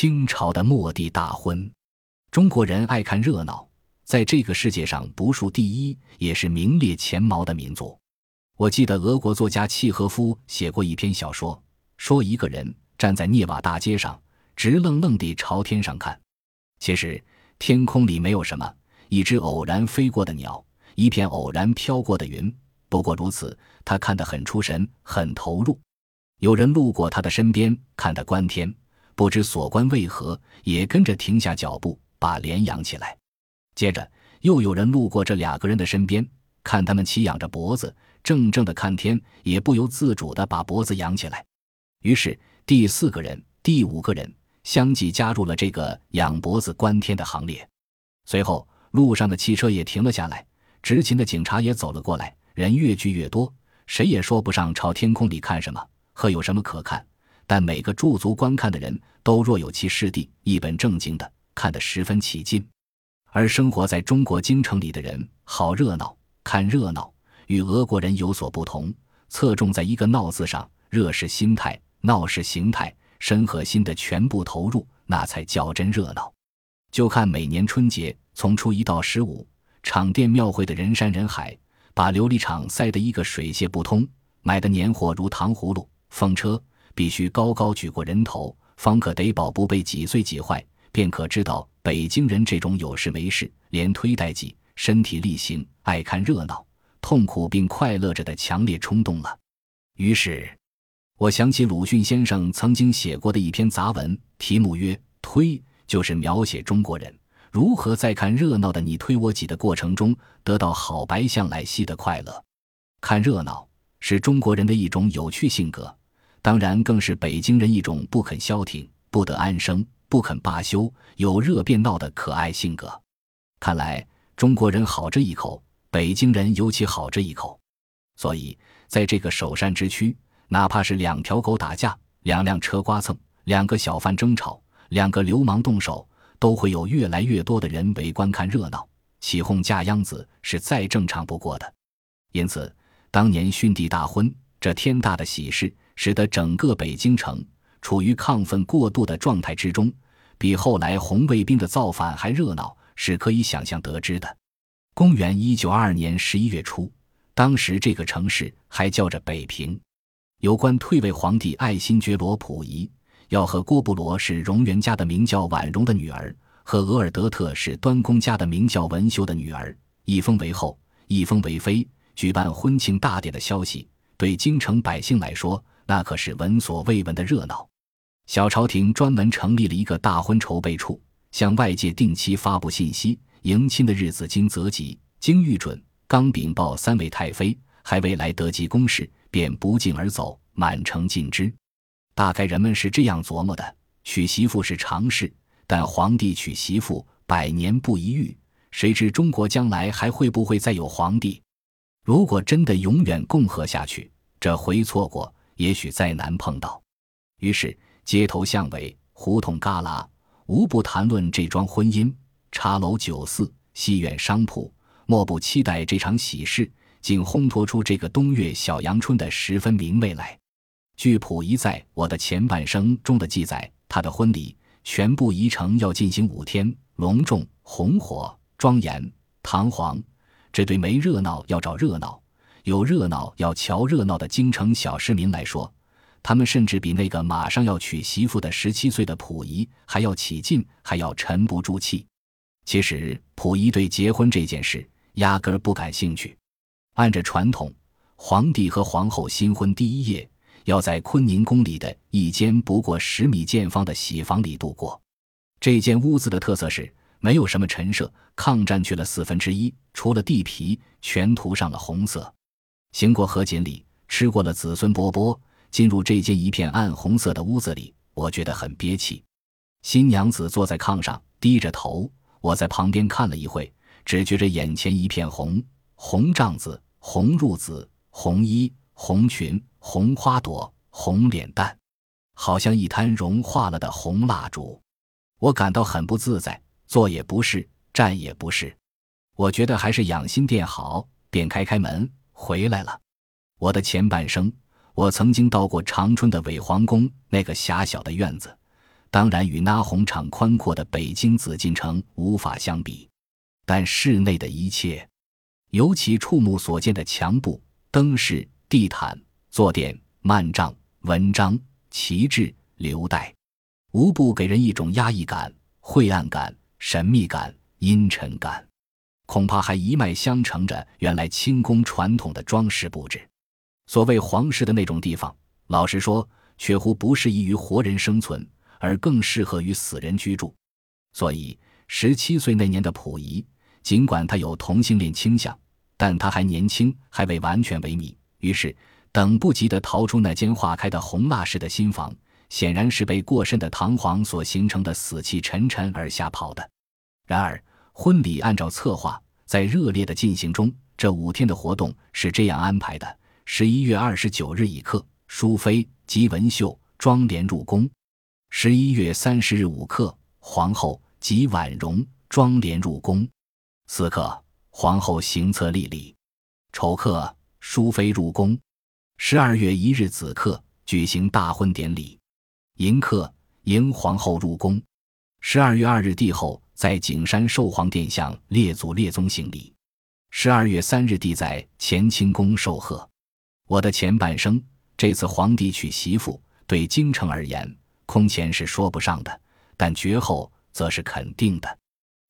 清朝的末帝大婚。中国人爱看热闹，在这个世界上不数第一，也是名列前茅的民族。我记得俄国作家契诃夫写过一篇小说，说一个人站在涅瓦大街上，直愣愣地朝天上看。其实天空里没有什么，一只偶然飞过的鸟，一片偶然飘过的云。不过如此，他看得很出神，很投入。有人路过他的身边，看他观天，不知所观为何，也跟着停下脚步，把脸仰起来。接着又有人路过这两个人的身边，看他们齐仰着脖子，怔怔的看天，也不由自主的把脖子仰起来。于是第四个人、第五个人相继加入了这个仰脖子观天的行列。随后路上的汽车也停了下来，执勤的警察也走了过来。人越聚越多，谁也说不上朝天空里看什么和有什么可看，但每个驻足观看的人都若有其师弟一本正经的看得十分起劲。而生活在中国京城里的人好热闹，看热闹与俄国人有所不同，侧重在一个“闹”字上，热是心态，闹是形态，身和心的全部投入，那才叫真热闹。就看每年春节，从初一到十五，场店庙会的人山人海。把琉璃厂塞得一个水泄不通，买的年货如糖葫芦、风车，必须高高举过人头，方可得保不被挤碎挤坏，便可知道北京人这种有事没事连推带挤、身体力行、爱看热闹、痛苦并快乐着的强烈冲动了。于是，我想起鲁迅先生曾经写过的一篇杂文，题目曰《推》，就是描写中国人。如何在看热闹的你推我挤的过程中得到好白象来吸的快乐？看热闹是中国人的一种有趣性格，当然更是北京人一种不肯消停、不得安生、不肯罢休、有热便闹的可爱性格。看来中国人好这一口，北京人尤其好这一口。所以在这个首善之区，哪怕是两条狗打架、两辆车刮蹭、两个小贩争吵、两个流氓动手。都会有越来越多的人围观看热闹，起哄架秧子是再正常不过的。因此，当年训帝大婚这天大的喜事，使得整个北京城处于亢奋过度的状态之中，比后来红卫兵的造反还热闹，是可以想象得知的。公元一九二二年十一月初，当时这个城市还叫着北平。有关退位皇帝爱新觉罗溥仪。要和郭布罗是荣元家的名叫婉容的女儿，和额尔德特是端公家的名叫文秀的女儿，一封为后，一封为妃，举办婚庆大典的消息，对京城百姓来说，那可是闻所未闻的热闹。小朝廷专门成立了一个大婚筹备处，向外界定期发布信息。迎亲的日子经择吉，经预准，刚禀报三位太妃，还未来得及公事，便不胫而走，满城尽知。大概人们是这样琢磨的：娶媳妇是常事，但皇帝娶媳妇百年不一遇。谁知中国将来还会不会再有皇帝？如果真的永远共和下去，这回错过，也许再难碰到。于是街头巷尾、胡同旮旯，无不谈论这桩婚姻；茶楼酒肆、戏院商铺，莫不期待这场喜事，竟烘托出这个冬月小阳春的十分明媚来。据溥仪在我的前半生中的记载，他的婚礼全部仪程要进行五天，隆重、红火、庄严、堂皇。这对没热闹要找热闹，有热闹要瞧热闹的京城小市民来说，他们甚至比那个马上要娶媳妇的十七岁的溥仪还要起劲，还要沉不住气。其实，溥仪对结婚这件事压根儿不感兴趣。按着传统，皇帝和皇后新婚第一夜。要在坤宁宫里的一间不过十米见方的喜房里度过。这间屋子的特色是没有什么陈设，抗战去了四分之一，除了地皮，全涂上了红色。行过河锦里，吃过了子孙饽饽，进入这间一片暗红色的屋子里，我觉得很憋气。新娘子坐在炕上，低着头，我在旁边看了一会，只觉着眼前一片红，红帐子，红褥子，红衣，红裙。红花朵，红脸蛋，好像一滩融化了的红蜡烛。我感到很不自在，坐也不是，站也不是。我觉得还是养心殿好，便开开门回来了。我的前半生，我曾经到过长春的伪皇宫那个狭小的院子，当然与那红场宽阔的北京紫禁城无法相比。但室内的一切，尤其触目所见的墙布、灯饰、地毯、坐垫、幔帐、文章、旗帜、流带，无不给人一种压抑感、晦暗感、神秘感、阴沉感。恐怕还一脉相承着原来清宫传统的装饰布置。所谓皇室的那种地方，老实说，却乎不适宜于活人生存，而更适合于死人居住。所以，十七岁那年的溥仪，尽管他有同性恋倾向，但他还年轻，还未完全萎靡，于是等不及地逃出那间化开的红蜡式的新房，显然是被过深的堂皇所形成的死气沉沉而吓跑的。然而。婚礼按照策划，在热烈的进行中。这五天的活动是这样安排的：十一月二十九日已刻，淑妃及文秀妆奁入宫；十一月三十日午刻，皇后及婉容妆奁入宫；此刻，皇后行册立礼；丑刻，淑妃入宫；十二月一日子刻，举行大婚典礼；迎刻，迎皇后入宫；十二月二日帝后。在景山寿皇殿向列祖列宗行礼。十二月三日，帝在乾清宫受贺。我的前半生，这次皇帝娶媳妇，对京城而言，空前是说不上的，但绝后则是肯定的。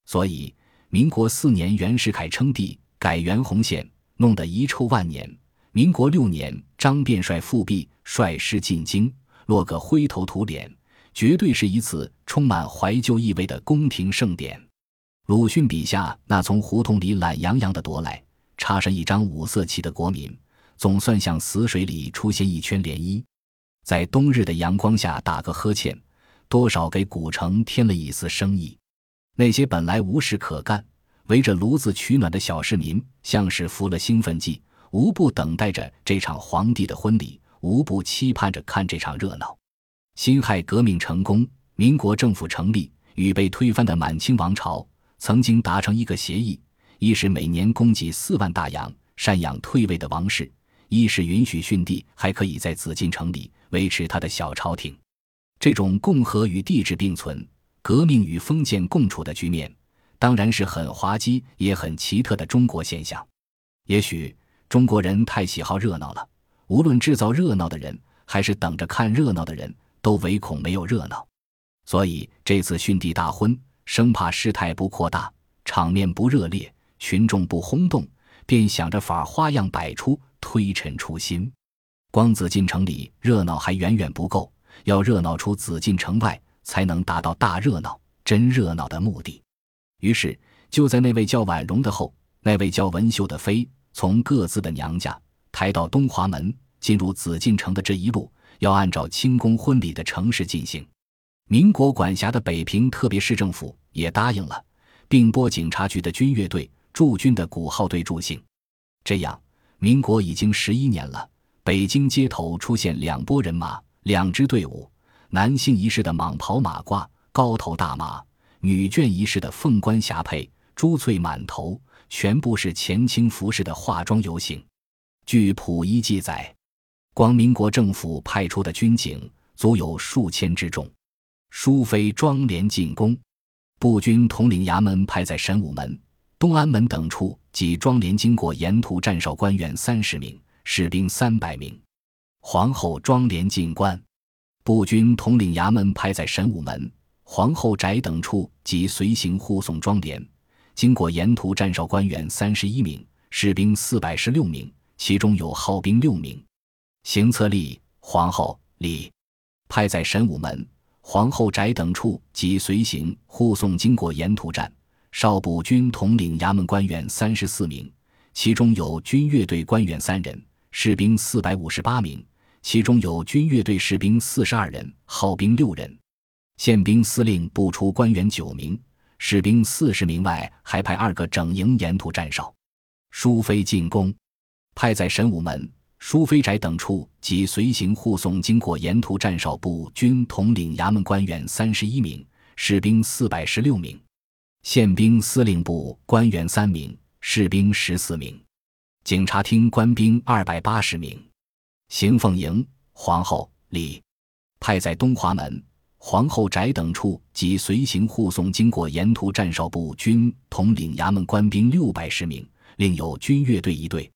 所以，民国四年，袁世凯称帝，改元洪宪，弄得遗臭万年。民国六年，张便率复辟，率师进京，落个灰头土脸。绝对是一次充满怀旧意味的宫廷盛典。鲁迅笔下那从胡同里懒洋洋的踱来，插上一张五色旗的国民，总算像死水里出现一圈涟漪，在冬日的阳光下打个呵欠，多少给古城添了一丝生意。那些本来无事可干，围着炉子取暖的小市民，像是服了兴奋剂，无不等待着这场皇帝的婚礼，无不期盼着看这场热闹。辛亥革命成功，民国政府成立，与被推翻的满清王朝曾经达成一个协议：一是每年供给四万大洋，赡养退位的王室；一是允许逊帝还可以在紫禁城里维持他的小朝廷。这种共和与帝制并存、革命与封建共处的局面，当然是很滑稽也很奇特的中国现象。也许中国人太喜好热闹了，无论制造热闹的人，还是等着看热闹的人。都唯恐没有热闹，所以这次训帝大婚，生怕事态不扩大，场面不热烈，群众不轰动，便想着法花样百出，推陈出新。光紫禁城里热闹还远远不够，要热闹出紫禁城外，才能达到大热闹、真热闹的目的。于是，就在那位叫婉容的后，那位叫文秀的妃，从各自的娘家抬到东华门，进入紫禁城的这一路。要按照清宫婚礼的程式进行，民国管辖的北平特别市政府也答应了，并拨警察局的军乐队驻军的鼓号队助兴。这样，民国已经十一年了，北京街头出现两拨人马，两支队伍：男性仪式的蟒袍马褂、高头大马；女眷仪式的凤冠霞帔、珠翠满头，全部是前清服饰的化妆游行。据溥仪记载。光民国政府派出的军警足有数千之众，淑妃庄联进宫，步军统领衙门派在神武门、东安门等处，及庄联经过沿途站哨官员三十名，士兵三百名。皇后庄联进关，步军统领衙门派在神武门、皇后宅等处，及随行护送庄联，经过沿途站哨官员三十一名，士兵四百十六名，其中有号兵六名。行册立皇后礼，派在神武门、皇后宅等处及随行护送经过沿途站，少补军统领衙门官员三十四名，其中有军乐队官员三人，士兵四百五十八名，其中有军乐队士兵四十二人，号兵六人。宪兵司令部除官员九名，士兵四十名外，还派二个整营沿途站哨。淑妃进宫，派在神武门。淑妃宅等处及随行护送经过沿途站哨部军统领衙门官员三十一名，士兵四百十六名；宪兵司令部官员三名，士兵十四名；警察厅官兵二百八十名。行凤营皇后李，派在东华门；皇后宅等处及随行护送经过沿途站哨部军统领衙门官兵六百十名，另有军乐队一队。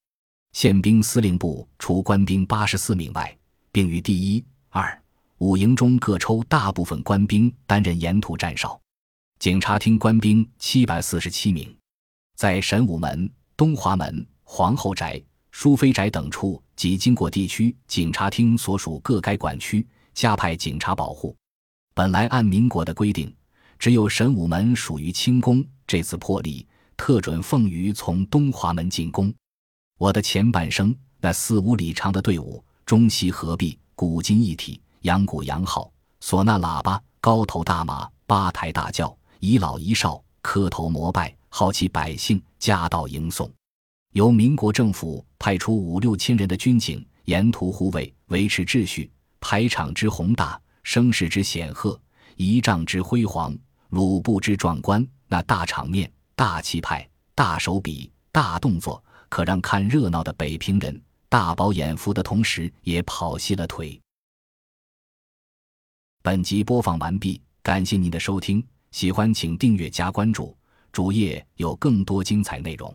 宪兵司令部除官兵八十四名外，并于第一、二、五营中各抽大部分官兵担任沿途站哨。警察厅官兵七百四十七名，在神武门、东华门、皇后宅、淑妃宅等处及经过地区警察厅所属各该管区加派警察保护。本来按民国的规定，只有神武门属于清宫，这次破例特准凤羽从东华门进宫。我的前半生，那四五里长的队伍，中西合璧，古今一体，扬鼓扬号，唢呐喇叭，高头大马，八抬大轿。一老一少磕头膜拜，好奇百姓夹道迎送。由民国政府派出五六千人的军警沿途护卫，维持秩序。排场之宏大，声势之显赫，仪仗之辉煌，鲁布之壮观，那大场面、大气派、大手笔、大动作，可让看热闹的北平人大饱眼福的同时，也跑细了腿。本集播放完毕，感谢您的收听。喜欢请订阅加关注，主页有更多精彩内容。